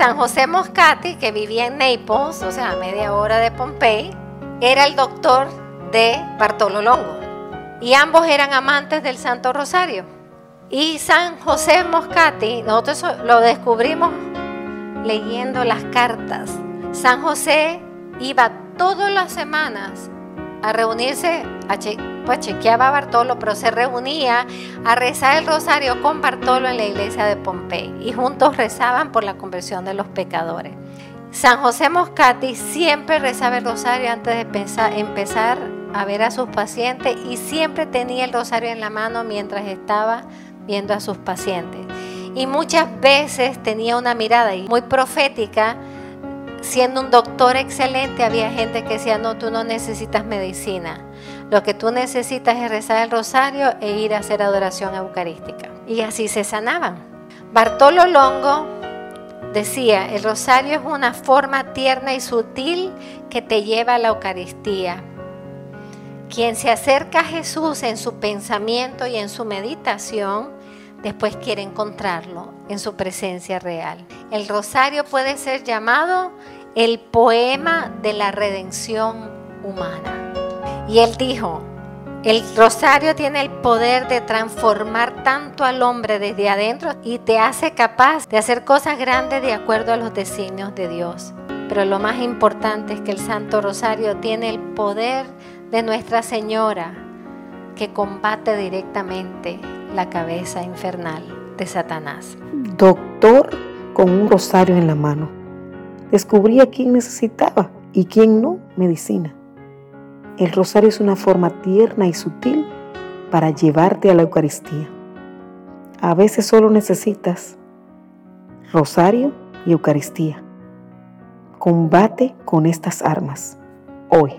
San José Moscati, que vivía en Naples, o sea, a media hora de Pompey, era el doctor de Bartolo Longo. Y ambos eran amantes del Santo Rosario. Y San José Moscati, nosotros lo descubrimos leyendo las cartas. San José iba todas las semanas a reunirse, a pues chequeaba a Bartolo, pero se reunía a rezar el rosario con Bartolo en la iglesia de Pompey y juntos rezaban por la conversión de los pecadores. San José Moscati siempre rezaba el rosario antes de empezar a ver a sus pacientes y siempre tenía el rosario en la mano mientras estaba viendo a sus pacientes. Y muchas veces tenía una mirada muy profética siendo un doctor excelente, había gente que decía, no, tú no necesitas medicina. Lo que tú necesitas es rezar el rosario e ir a hacer adoración eucarística. Y así se sanaban. Bartolo Longo decía, el rosario es una forma tierna y sutil que te lleva a la Eucaristía. Quien se acerca a Jesús en su pensamiento y en su meditación, después quiere encontrarlo en su presencia real. El rosario puede ser llamado el poema de la redención humana. Y él dijo, el rosario tiene el poder de transformar tanto al hombre desde adentro y te hace capaz de hacer cosas grandes de acuerdo a los designios de Dios. Pero lo más importante es que el Santo Rosario tiene el poder de Nuestra Señora que combate directamente la cabeza infernal de Satanás. Doctor con un rosario en la mano. Descubrí a quién necesitaba y quién no medicina. El rosario es una forma tierna y sutil para llevarte a la Eucaristía. A veces solo necesitas rosario y Eucaristía. Combate con estas armas hoy.